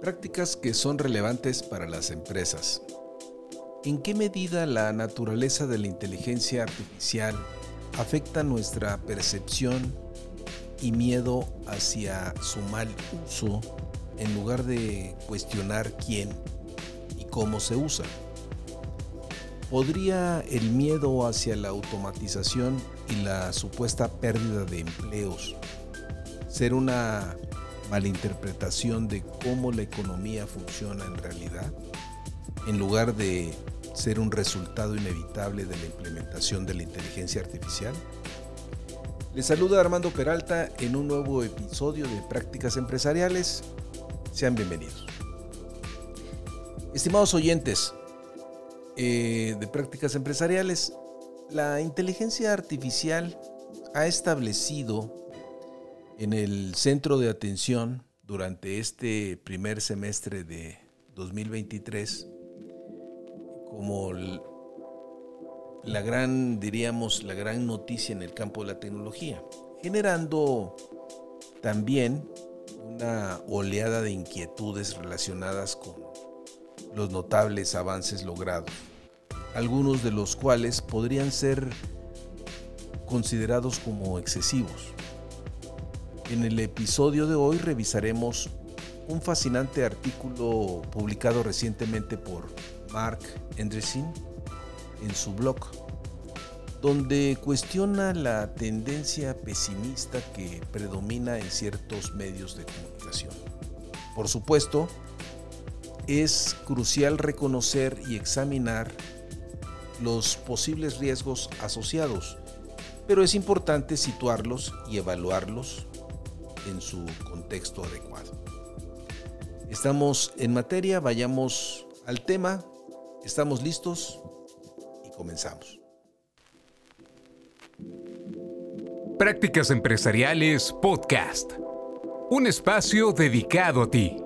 Prácticas que son relevantes para las empresas. ¿En qué medida la naturaleza de la inteligencia artificial afecta nuestra percepción y miedo hacia su mal uso en lugar de cuestionar quién y cómo se usa? ¿Podría el miedo hacia la automatización y la supuesta pérdida de empleos ser una malinterpretación de cómo la economía funciona en realidad, en lugar de ser un resultado inevitable de la implementación de la inteligencia artificial? Les saluda Armando Peralta en un nuevo episodio de Prácticas Empresariales. Sean bienvenidos. Estimados oyentes eh, de Prácticas Empresariales, la inteligencia artificial ha establecido en el centro de atención durante este primer semestre de 2023 como la gran, diríamos, la gran noticia en el campo de la tecnología, generando también una oleada de inquietudes relacionadas con los notables avances logrados, algunos de los cuales podrían ser considerados como excesivos. En el episodio de hoy revisaremos un fascinante artículo publicado recientemente por Mark Andreessen en su blog, donde cuestiona la tendencia pesimista que predomina en ciertos medios de comunicación. Por supuesto, es crucial reconocer y examinar los posibles riesgos asociados, pero es importante situarlos y evaluarlos en su contexto adecuado. Estamos en materia, vayamos al tema, estamos listos y comenzamos. Prácticas Empresariales Podcast. Un espacio dedicado a ti.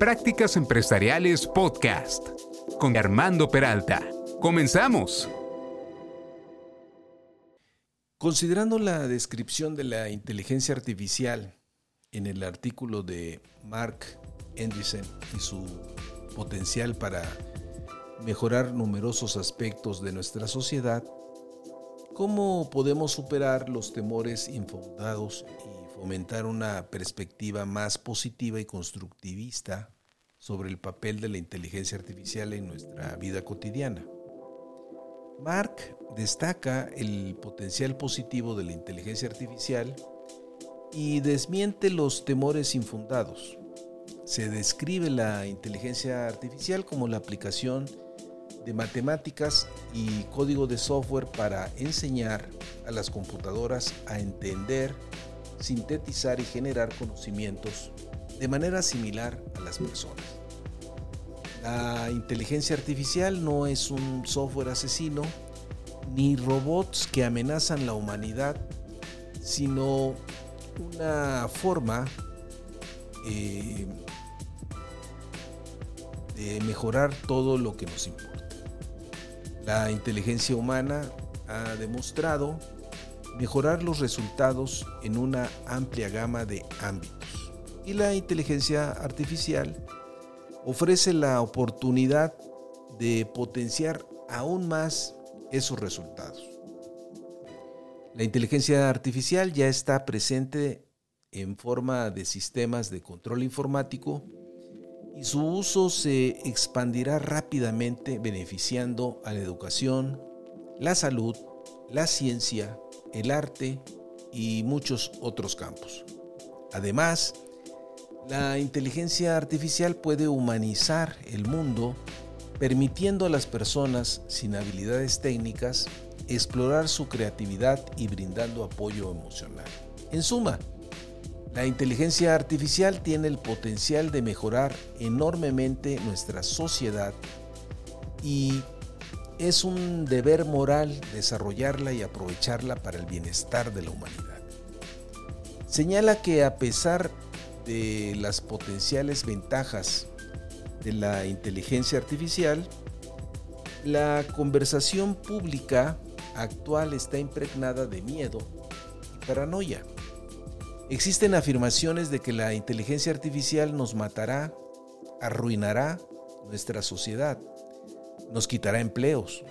Prácticas Empresariales Podcast con Armando Peralta. Comenzamos. Considerando la descripción de la inteligencia artificial en el artículo de Mark Andreessen y su potencial para mejorar numerosos aspectos de nuestra sociedad, ¿cómo podemos superar los temores infundados fomentar una perspectiva más positiva y constructivista sobre el papel de la inteligencia artificial en nuestra vida cotidiana. Mark destaca el potencial positivo de la inteligencia artificial y desmiente los temores infundados. Se describe la inteligencia artificial como la aplicación de matemáticas y código de software para enseñar a las computadoras a entender sintetizar y generar conocimientos de manera similar a las personas. La inteligencia artificial no es un software asesino ni robots que amenazan la humanidad, sino una forma eh, de mejorar todo lo que nos importa. La inteligencia humana ha demostrado mejorar los resultados en una amplia gama de ámbitos. Y la inteligencia artificial ofrece la oportunidad de potenciar aún más esos resultados. La inteligencia artificial ya está presente en forma de sistemas de control informático y su uso se expandirá rápidamente beneficiando a la educación, la salud, la ciencia, el arte y muchos otros campos. Además, la inteligencia artificial puede humanizar el mundo, permitiendo a las personas sin habilidades técnicas explorar su creatividad y brindando apoyo emocional. En suma, la inteligencia artificial tiene el potencial de mejorar enormemente nuestra sociedad y es un deber moral desarrollarla y aprovecharla para el bienestar de la humanidad. Señala que a pesar de las potenciales ventajas de la inteligencia artificial, la conversación pública actual está impregnada de miedo y paranoia. Existen afirmaciones de que la inteligencia artificial nos matará, arruinará nuestra sociedad, nos quitará empleos,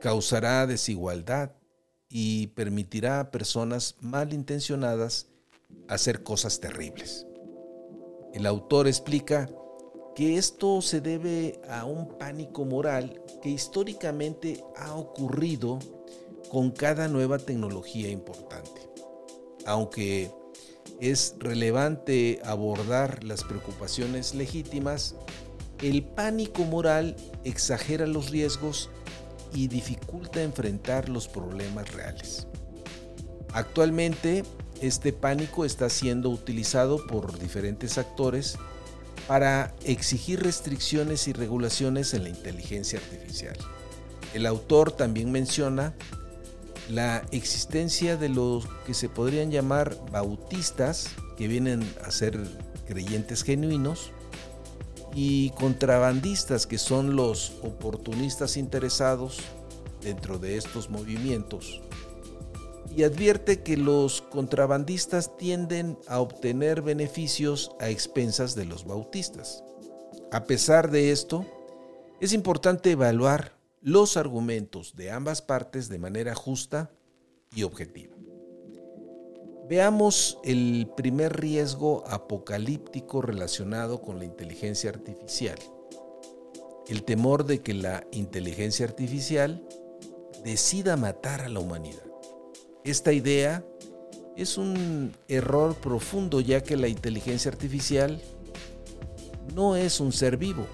causará desigualdad y permitirá a personas malintencionadas hacer cosas terribles. El autor explica que esto se debe a un pánico moral que históricamente ha ocurrido con cada nueva tecnología importante. Aunque es relevante abordar las preocupaciones legítimas, el pánico moral exagera los riesgos y dificulta enfrentar los problemas reales. Actualmente, este pánico está siendo utilizado por diferentes actores para exigir restricciones y regulaciones en la inteligencia artificial. El autor también menciona la existencia de los que se podrían llamar bautistas, que vienen a ser creyentes genuinos, y contrabandistas, que son los oportunistas interesados dentro de estos movimientos. Y advierte que los contrabandistas tienden a obtener beneficios a expensas de los bautistas. A pesar de esto, es importante evaluar los argumentos de ambas partes de manera justa y objetiva. Veamos el primer riesgo apocalíptico relacionado con la inteligencia artificial. El temor de que la inteligencia artificial decida matar a la humanidad. Esta idea es un error profundo ya que la inteligencia artificial no es un ser vivo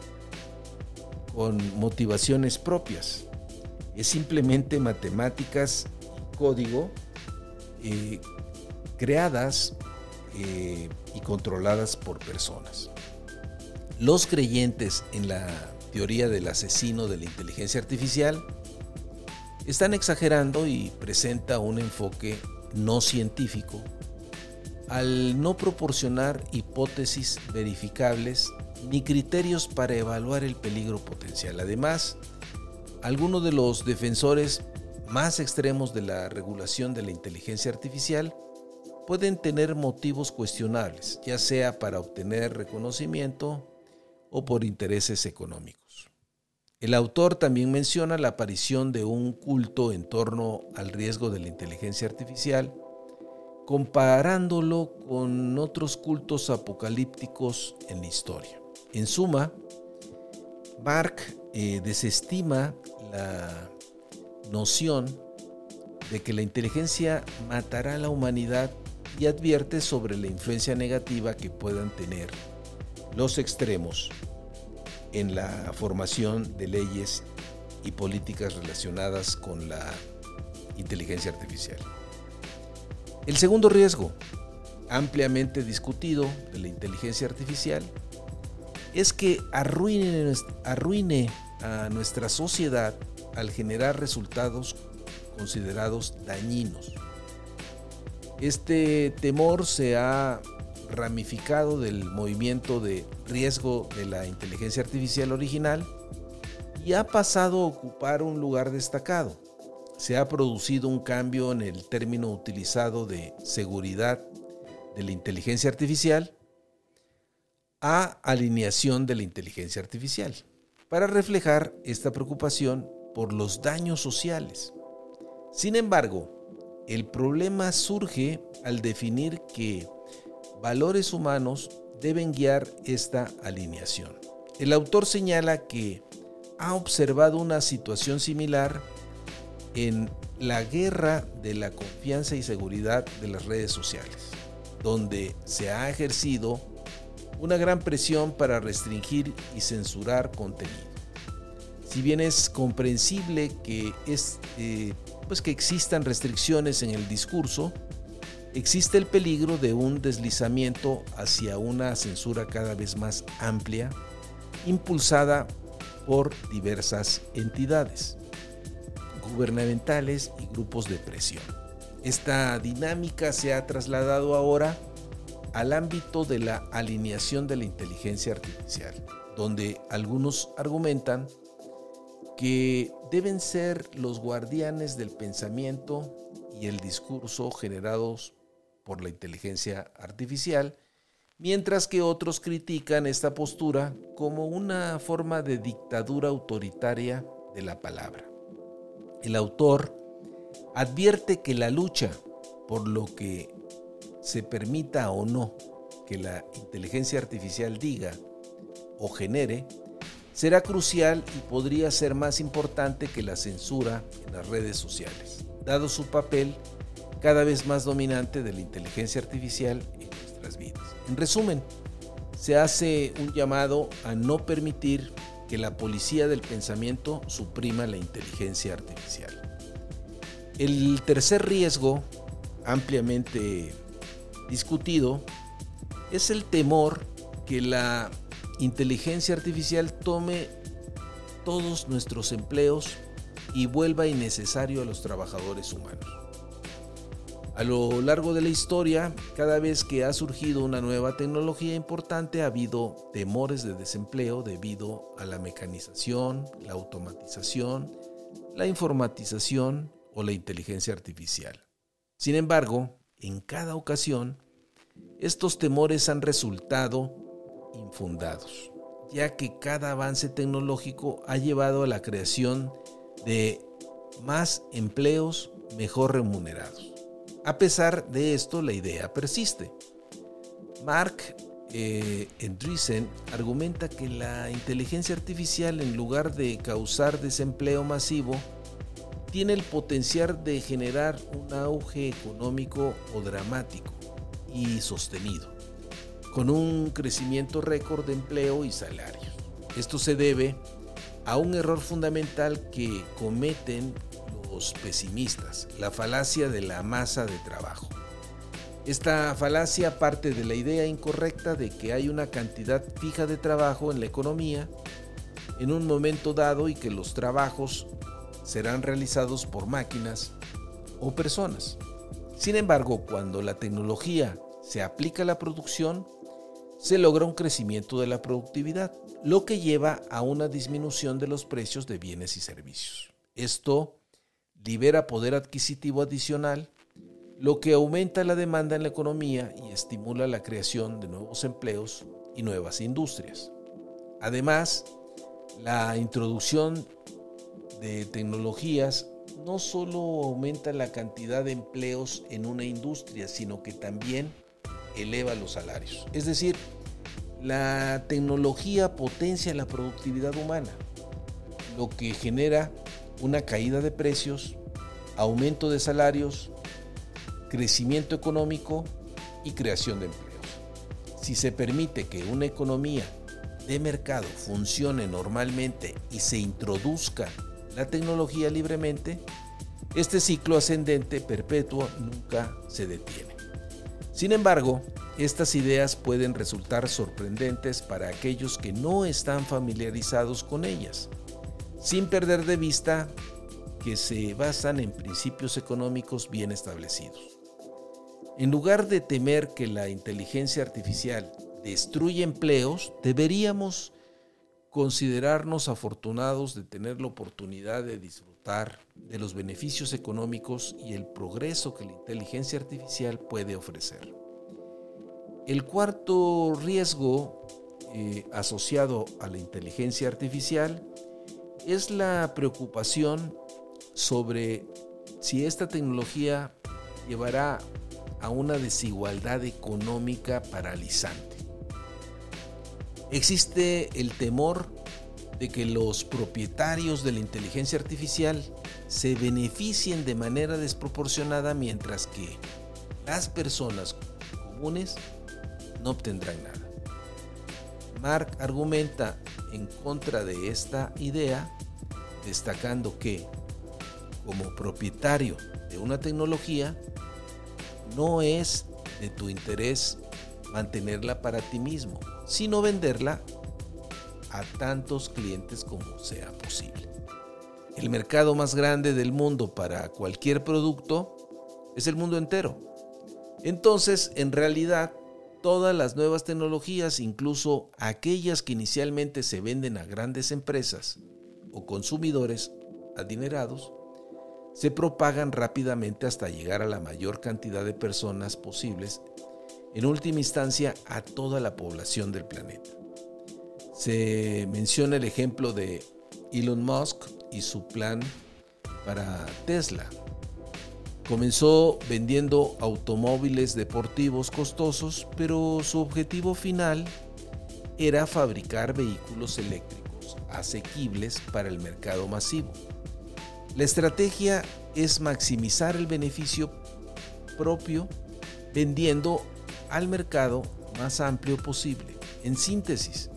con motivaciones propias. Es simplemente matemáticas y código eh, creadas eh, y controladas por personas. Los creyentes en la teoría del asesino de la inteligencia artificial están exagerando y presenta un enfoque no científico al no proporcionar hipótesis verificables ni criterios para evaluar el peligro potencial. Además, algunos de los defensores más extremos de la regulación de la inteligencia artificial pueden tener motivos cuestionables, ya sea para obtener reconocimiento o por intereses económicos. El autor también menciona la aparición de un culto en torno al riesgo de la inteligencia artificial, comparándolo con otros cultos apocalípticos en la historia. En suma, Mark eh, desestima la noción de que la inteligencia matará a la humanidad y advierte sobre la influencia negativa que puedan tener los extremos en la formación de leyes y políticas relacionadas con la inteligencia artificial. El segundo riesgo, ampliamente discutido de la inteligencia artificial, es que arruine, arruine a nuestra sociedad al generar resultados considerados dañinos. Este temor se ha ramificado del movimiento de riesgo de la inteligencia artificial original y ha pasado a ocupar un lugar destacado. Se ha producido un cambio en el término utilizado de seguridad de la inteligencia artificial a alineación de la inteligencia artificial, para reflejar esta preocupación por los daños sociales. Sin embargo, el problema surge al definir que valores humanos deben guiar esta alineación. El autor señala que ha observado una situación similar en la guerra de la confianza y seguridad de las redes sociales, donde se ha ejercido una gran presión para restringir y censurar contenido. Si bien es comprensible que, es, eh, pues que existan restricciones en el discurso, existe el peligro de un deslizamiento hacia una censura cada vez más amplia, impulsada por diversas entidades gubernamentales y grupos de presión. Esta dinámica se ha trasladado ahora al ámbito de la alineación de la inteligencia artificial, donde algunos argumentan que deben ser los guardianes del pensamiento y el discurso generados por la inteligencia artificial, mientras que otros critican esta postura como una forma de dictadura autoritaria de la palabra. El autor advierte que la lucha por lo que se permita o no que la inteligencia artificial diga o genere será crucial y podría ser más importante que la censura en las redes sociales, dado su papel cada vez más dominante de la inteligencia artificial en nuestras vidas. En resumen, se hace un llamado a no permitir que la policía del pensamiento suprima la inteligencia artificial. El tercer riesgo, ampliamente discutido, es el temor que la inteligencia artificial tome todos nuestros empleos y vuelva innecesario a los trabajadores humanos. A lo largo de la historia, cada vez que ha surgido una nueva tecnología importante ha habido temores de desempleo debido a la mecanización, la automatización, la informatización o la inteligencia artificial. Sin embargo, en cada ocasión, estos temores han resultado infundados, ya que cada avance tecnológico ha llevado a la creación de más empleos mejor remunerados. A pesar de esto, la idea persiste. Mark eh, argumenta que la inteligencia artificial, en lugar de causar desempleo masivo, tiene el potencial de generar un auge económico o dramático y sostenido, con un crecimiento récord de empleo y salarios. Esto se debe a un error fundamental que cometen pesimistas, la falacia de la masa de trabajo. Esta falacia parte de la idea incorrecta de que hay una cantidad fija de trabajo en la economía en un momento dado y que los trabajos serán realizados por máquinas o personas. Sin embargo, cuando la tecnología se aplica a la producción, se logra un crecimiento de la productividad, lo que lleva a una disminución de los precios de bienes y servicios. Esto libera poder adquisitivo adicional, lo que aumenta la demanda en la economía y estimula la creación de nuevos empleos y nuevas industrias. Además, la introducción de tecnologías no solo aumenta la cantidad de empleos en una industria, sino que también eleva los salarios. Es decir, la tecnología potencia la productividad humana, lo que genera una caída de precios, aumento de salarios, crecimiento económico y creación de empleos. Si se permite que una economía de mercado funcione normalmente y se introduzca la tecnología libremente, este ciclo ascendente perpetuo nunca se detiene. Sin embargo, estas ideas pueden resultar sorprendentes para aquellos que no están familiarizados con ellas sin perder de vista que se basan en principios económicos bien establecidos. En lugar de temer que la inteligencia artificial destruya empleos, deberíamos considerarnos afortunados de tener la oportunidad de disfrutar de los beneficios económicos y el progreso que la inteligencia artificial puede ofrecer. El cuarto riesgo eh, asociado a la inteligencia artificial es la preocupación sobre si esta tecnología llevará a una desigualdad económica paralizante. Existe el temor de que los propietarios de la inteligencia artificial se beneficien de manera desproporcionada mientras que las personas comunes no obtendrán nada. Mark argumenta en contra de esta idea, destacando que, como propietario de una tecnología, no es de tu interés mantenerla para ti mismo, sino venderla a tantos clientes como sea posible. El mercado más grande del mundo para cualquier producto es el mundo entero. Entonces, en realidad, todas las nuevas tecnologías, incluso aquellas que inicialmente se venden a grandes empresas o consumidores adinerados, se propagan rápidamente hasta llegar a la mayor cantidad de personas posibles, en última instancia a toda la población del planeta. Se menciona el ejemplo de Elon Musk y su plan para Tesla. Comenzó vendiendo automóviles deportivos costosos, pero su objetivo final era fabricar vehículos eléctricos asequibles para el mercado masivo. La estrategia es maximizar el beneficio propio vendiendo al mercado más amplio posible. En síntesis,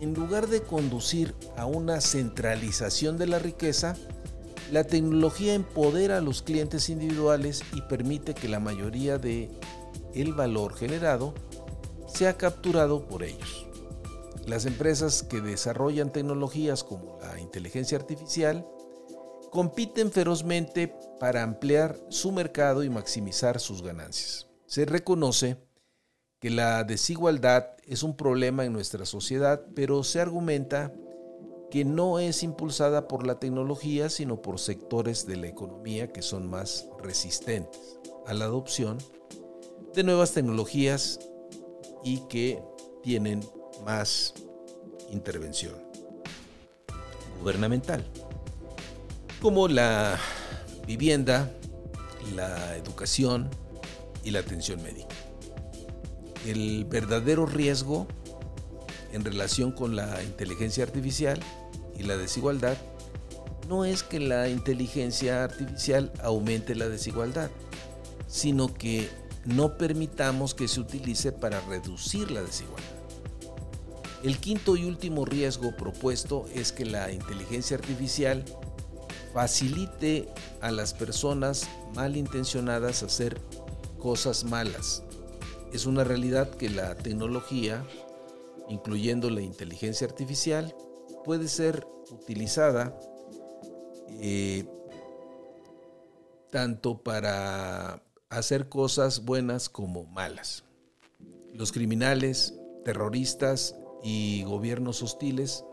en lugar de conducir a una centralización de la riqueza, la tecnología empodera a los clientes individuales y permite que la mayoría de el valor generado sea capturado por ellos. Las empresas que desarrollan tecnologías como la inteligencia artificial compiten ferozmente para ampliar su mercado y maximizar sus ganancias. Se reconoce que la desigualdad es un problema en nuestra sociedad, pero se argumenta que no es impulsada por la tecnología, sino por sectores de la economía que son más resistentes a la adopción de nuevas tecnologías y que tienen más intervención gubernamental, como la vivienda, la educación y la atención médica el verdadero riesgo en relación con la inteligencia artificial y la desigualdad no es que la inteligencia artificial aumente la desigualdad, sino que no permitamos que se utilice para reducir la desigualdad. El quinto y último riesgo propuesto es que la inteligencia artificial facilite a las personas malintencionadas hacer cosas malas, es una realidad que la tecnología, incluyendo la inteligencia artificial, puede ser utilizada eh, tanto para hacer cosas buenas como malas. Los criminales, terroristas y gobiernos hostiles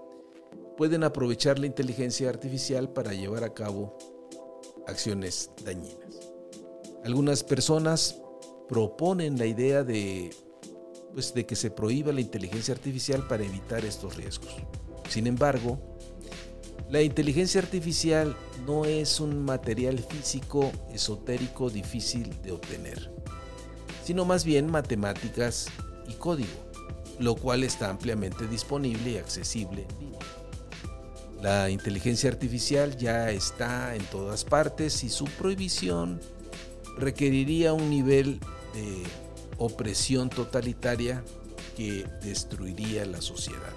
pueden aprovechar la inteligencia artificial para llevar a cabo acciones dañinas. Algunas personas proponen la idea de, pues, de que se prohíba la inteligencia artificial para evitar estos riesgos. Sin embargo, la inteligencia artificial no es un material físico esotérico difícil de obtener, sino más bien matemáticas y código, lo cual está ampliamente disponible y accesible. La inteligencia artificial ya está en todas partes y su prohibición requeriría un nivel de opresión totalitaria que destruiría la sociedad.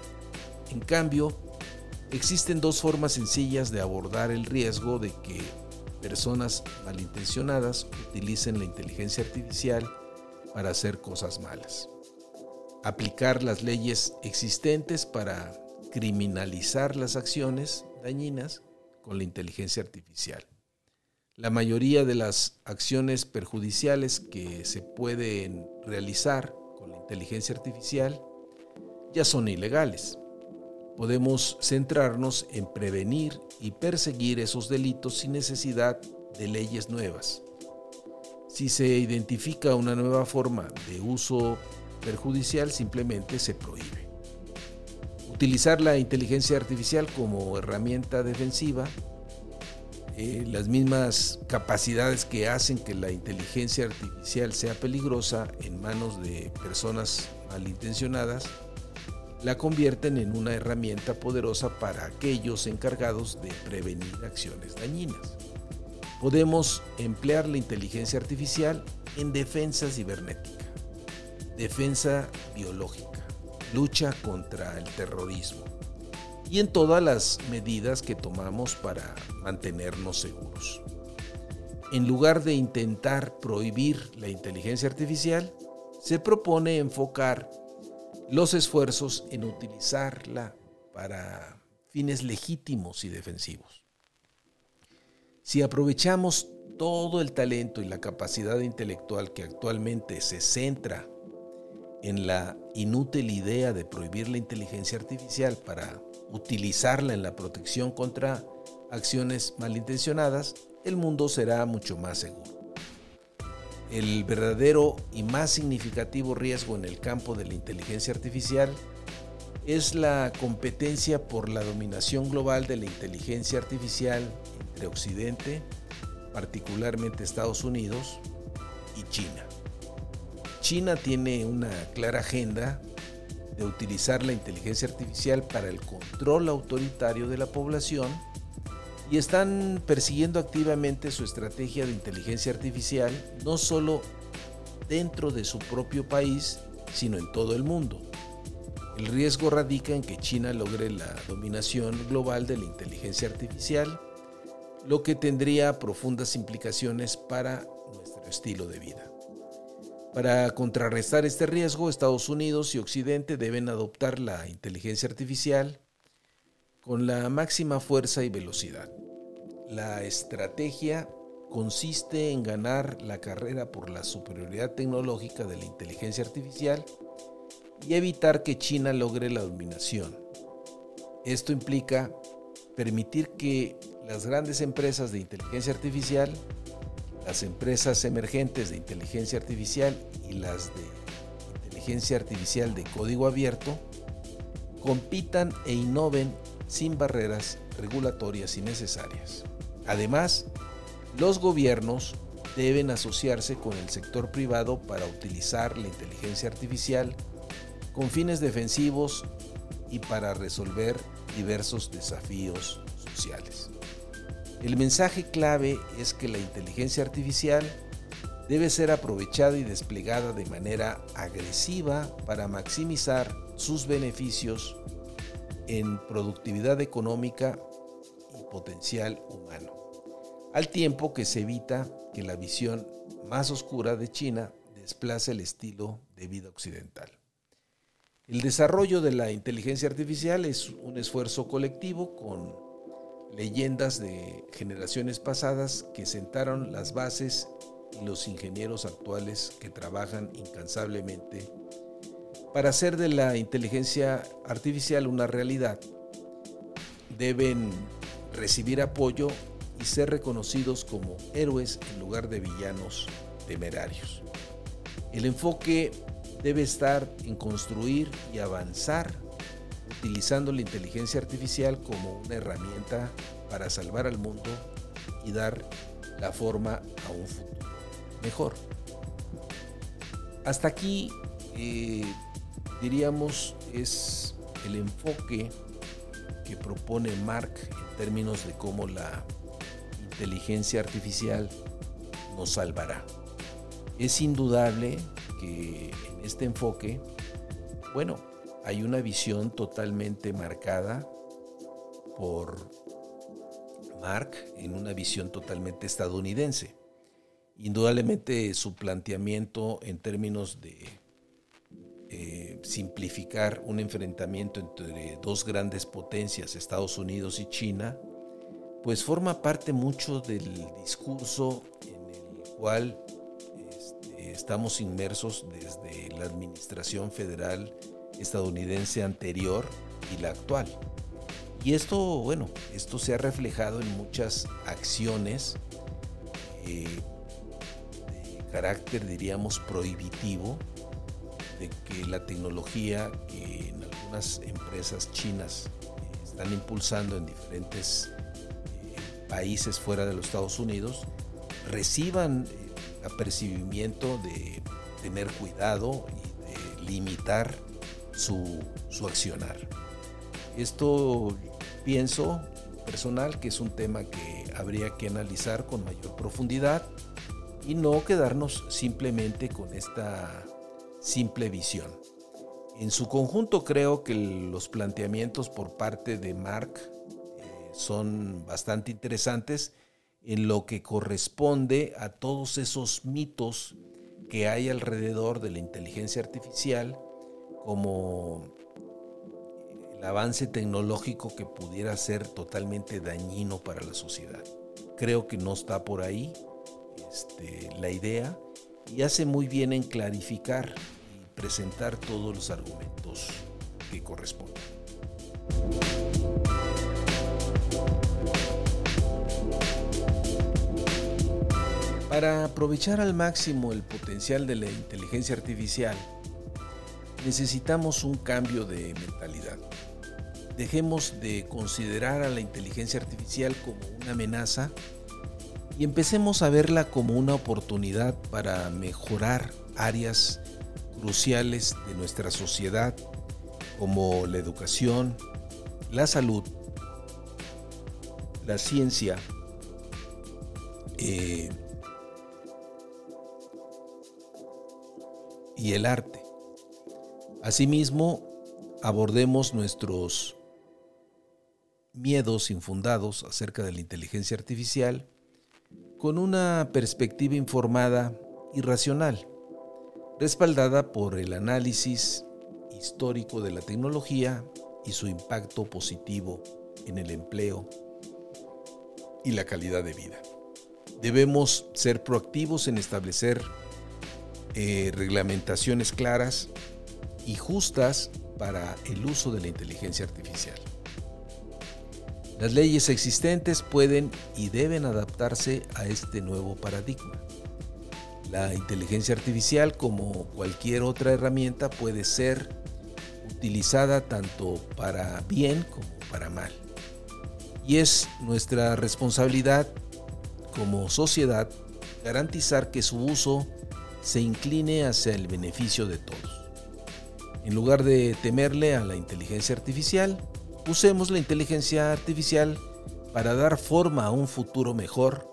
En cambio, existen dos formas sencillas de abordar el riesgo de que personas malintencionadas utilicen la inteligencia artificial para hacer cosas malas. Aplicar las leyes existentes para criminalizar las acciones dañinas con la inteligencia artificial. La mayoría de las acciones perjudiciales que se pueden realizar con la inteligencia artificial ya son ilegales. Podemos centrarnos en prevenir y perseguir esos delitos sin necesidad de leyes nuevas. Si se identifica una nueva forma de uso perjudicial, simplemente se prohíbe. Utilizar la inteligencia artificial como herramienta defensiva eh, las mismas capacidades que hacen que la inteligencia artificial sea peligrosa en manos de personas malintencionadas, la convierten en una herramienta poderosa para aquellos encargados de prevenir acciones dañinas. podemos emplear la inteligencia artificial en defensa cibernética, defensa biológica, lucha contra el terrorismo y en todas las medidas que tomamos para mantenernos seguros. En lugar de intentar prohibir la inteligencia artificial, se propone enfocar los esfuerzos en utilizarla para fines legítimos y defensivos. Si aprovechamos todo el talento y la capacidad intelectual que actualmente se centra en la inútil idea de prohibir la inteligencia artificial para utilizarla en la protección contra acciones malintencionadas, el mundo será mucho más seguro. El verdadero y más significativo riesgo en el campo de la inteligencia artificial es la competencia por la dominación global de la inteligencia artificial de Occidente, particularmente Estados Unidos y China. China tiene una clara agenda de utilizar la inteligencia artificial para el control autoritario de la población y están persiguiendo activamente su estrategia de inteligencia artificial no solo dentro de su propio país, sino en todo el mundo. El riesgo radica en que China logre la dominación global de la inteligencia artificial lo que tendría profundas implicaciones para nuestro estilo de vida. Para contrarrestar este riesgo, Estados Unidos y Occidente deben adoptar la inteligencia artificial con la máxima fuerza y velocidad. La estrategia consiste en ganar la carrera por la superioridad tecnológica de la inteligencia artificial y evitar que China logre la dominación. Esto implica permitir que las grandes empresas de inteligencia artificial, las empresas emergentes de inteligencia artificial y las de inteligencia artificial de código abierto compitan e innoven sin barreras regulatorias innecesarias. Además, los gobiernos deben asociarse con el sector privado para utilizar la inteligencia artificial con fines defensivos y para resolver diversos desafíos sociales. El mensaje clave es que la inteligencia artificial debe ser aprovechada y desplegada de manera agresiva para maximizar sus beneficios en productividad económica y potencial humano, al tiempo que se evita que la visión más oscura de China desplace el estilo de vida occidental. El desarrollo de la inteligencia artificial es un esfuerzo colectivo con leyendas de generaciones pasadas que sentaron las bases y los ingenieros actuales que trabajan incansablemente para hacer de la inteligencia artificial una realidad. Deben recibir apoyo y ser reconocidos como héroes en lugar de villanos temerarios. El enfoque debe estar en construir y avanzar utilizando la inteligencia artificial como una herramienta para salvar al mundo y dar la forma a un futuro mejor. Hasta aquí, eh, diríamos, es el enfoque que propone Mark en términos de cómo la inteligencia artificial nos salvará. Es indudable que en este enfoque, bueno, hay una visión totalmente marcada por Mark en una visión totalmente estadounidense. Indudablemente su planteamiento en términos de eh, simplificar un enfrentamiento entre dos grandes potencias, Estados Unidos y China, pues forma parte mucho del discurso en el cual este, estamos inmersos desde la administración federal estadounidense anterior y la actual. Y esto, bueno, esto se ha reflejado en muchas acciones eh, de carácter, diríamos, prohibitivo, de que la tecnología que en algunas empresas chinas eh, están impulsando en diferentes eh, países fuera de los Estados Unidos, reciban apercibimiento de tener cuidado y de limitar su, su accionar. Esto pienso personal que es un tema que habría que analizar con mayor profundidad y no quedarnos simplemente con esta simple visión. En su conjunto creo que los planteamientos por parte de Mark eh, son bastante interesantes en lo que corresponde a todos esos mitos que hay alrededor de la inteligencia artificial como el avance tecnológico que pudiera ser totalmente dañino para la sociedad. Creo que no está por ahí este, la idea y hace muy bien en clarificar y presentar todos los argumentos que corresponden. Para aprovechar al máximo el potencial de la inteligencia artificial, necesitamos un cambio de mentalidad. Dejemos de considerar a la inteligencia artificial como una amenaza y empecemos a verla como una oportunidad para mejorar áreas cruciales de nuestra sociedad como la educación, la salud, la ciencia, eh, y el arte. Asimismo, abordemos nuestros miedos infundados acerca de la inteligencia artificial con una perspectiva informada y racional, respaldada por el análisis histórico de la tecnología y su impacto positivo en el empleo y la calidad de vida. Debemos ser proactivos en establecer eh, reglamentaciones claras y justas para el uso de la inteligencia artificial. Las leyes existentes pueden y deben adaptarse a este nuevo paradigma. La inteligencia artificial, como cualquier otra herramienta, puede ser utilizada tanto para bien como para mal. Y es nuestra responsabilidad como sociedad garantizar que su uso se incline hacia el beneficio de todos. En lugar de temerle a la inteligencia artificial, usemos la inteligencia artificial para dar forma a un futuro mejor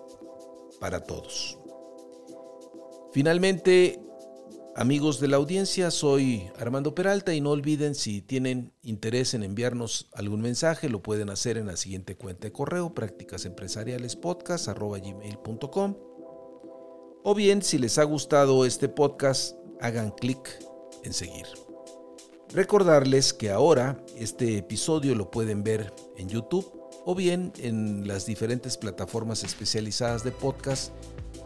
para todos. Finalmente, amigos de la audiencia, soy Armando Peralta y no olviden si tienen interés en enviarnos algún mensaje, lo pueden hacer en la siguiente cuenta de correo, prácticasempresarialespodcast.com o bien, si les ha gustado este podcast, hagan clic en seguir. Recordarles que ahora este episodio lo pueden ver en YouTube o bien en las diferentes plataformas especializadas de podcast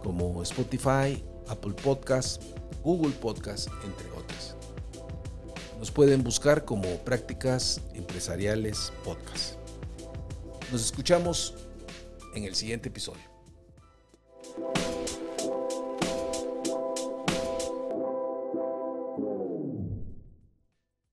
como Spotify, Apple Podcast, Google Podcast, entre otras. Nos pueden buscar como Prácticas Empresariales Podcast. Nos escuchamos en el siguiente episodio.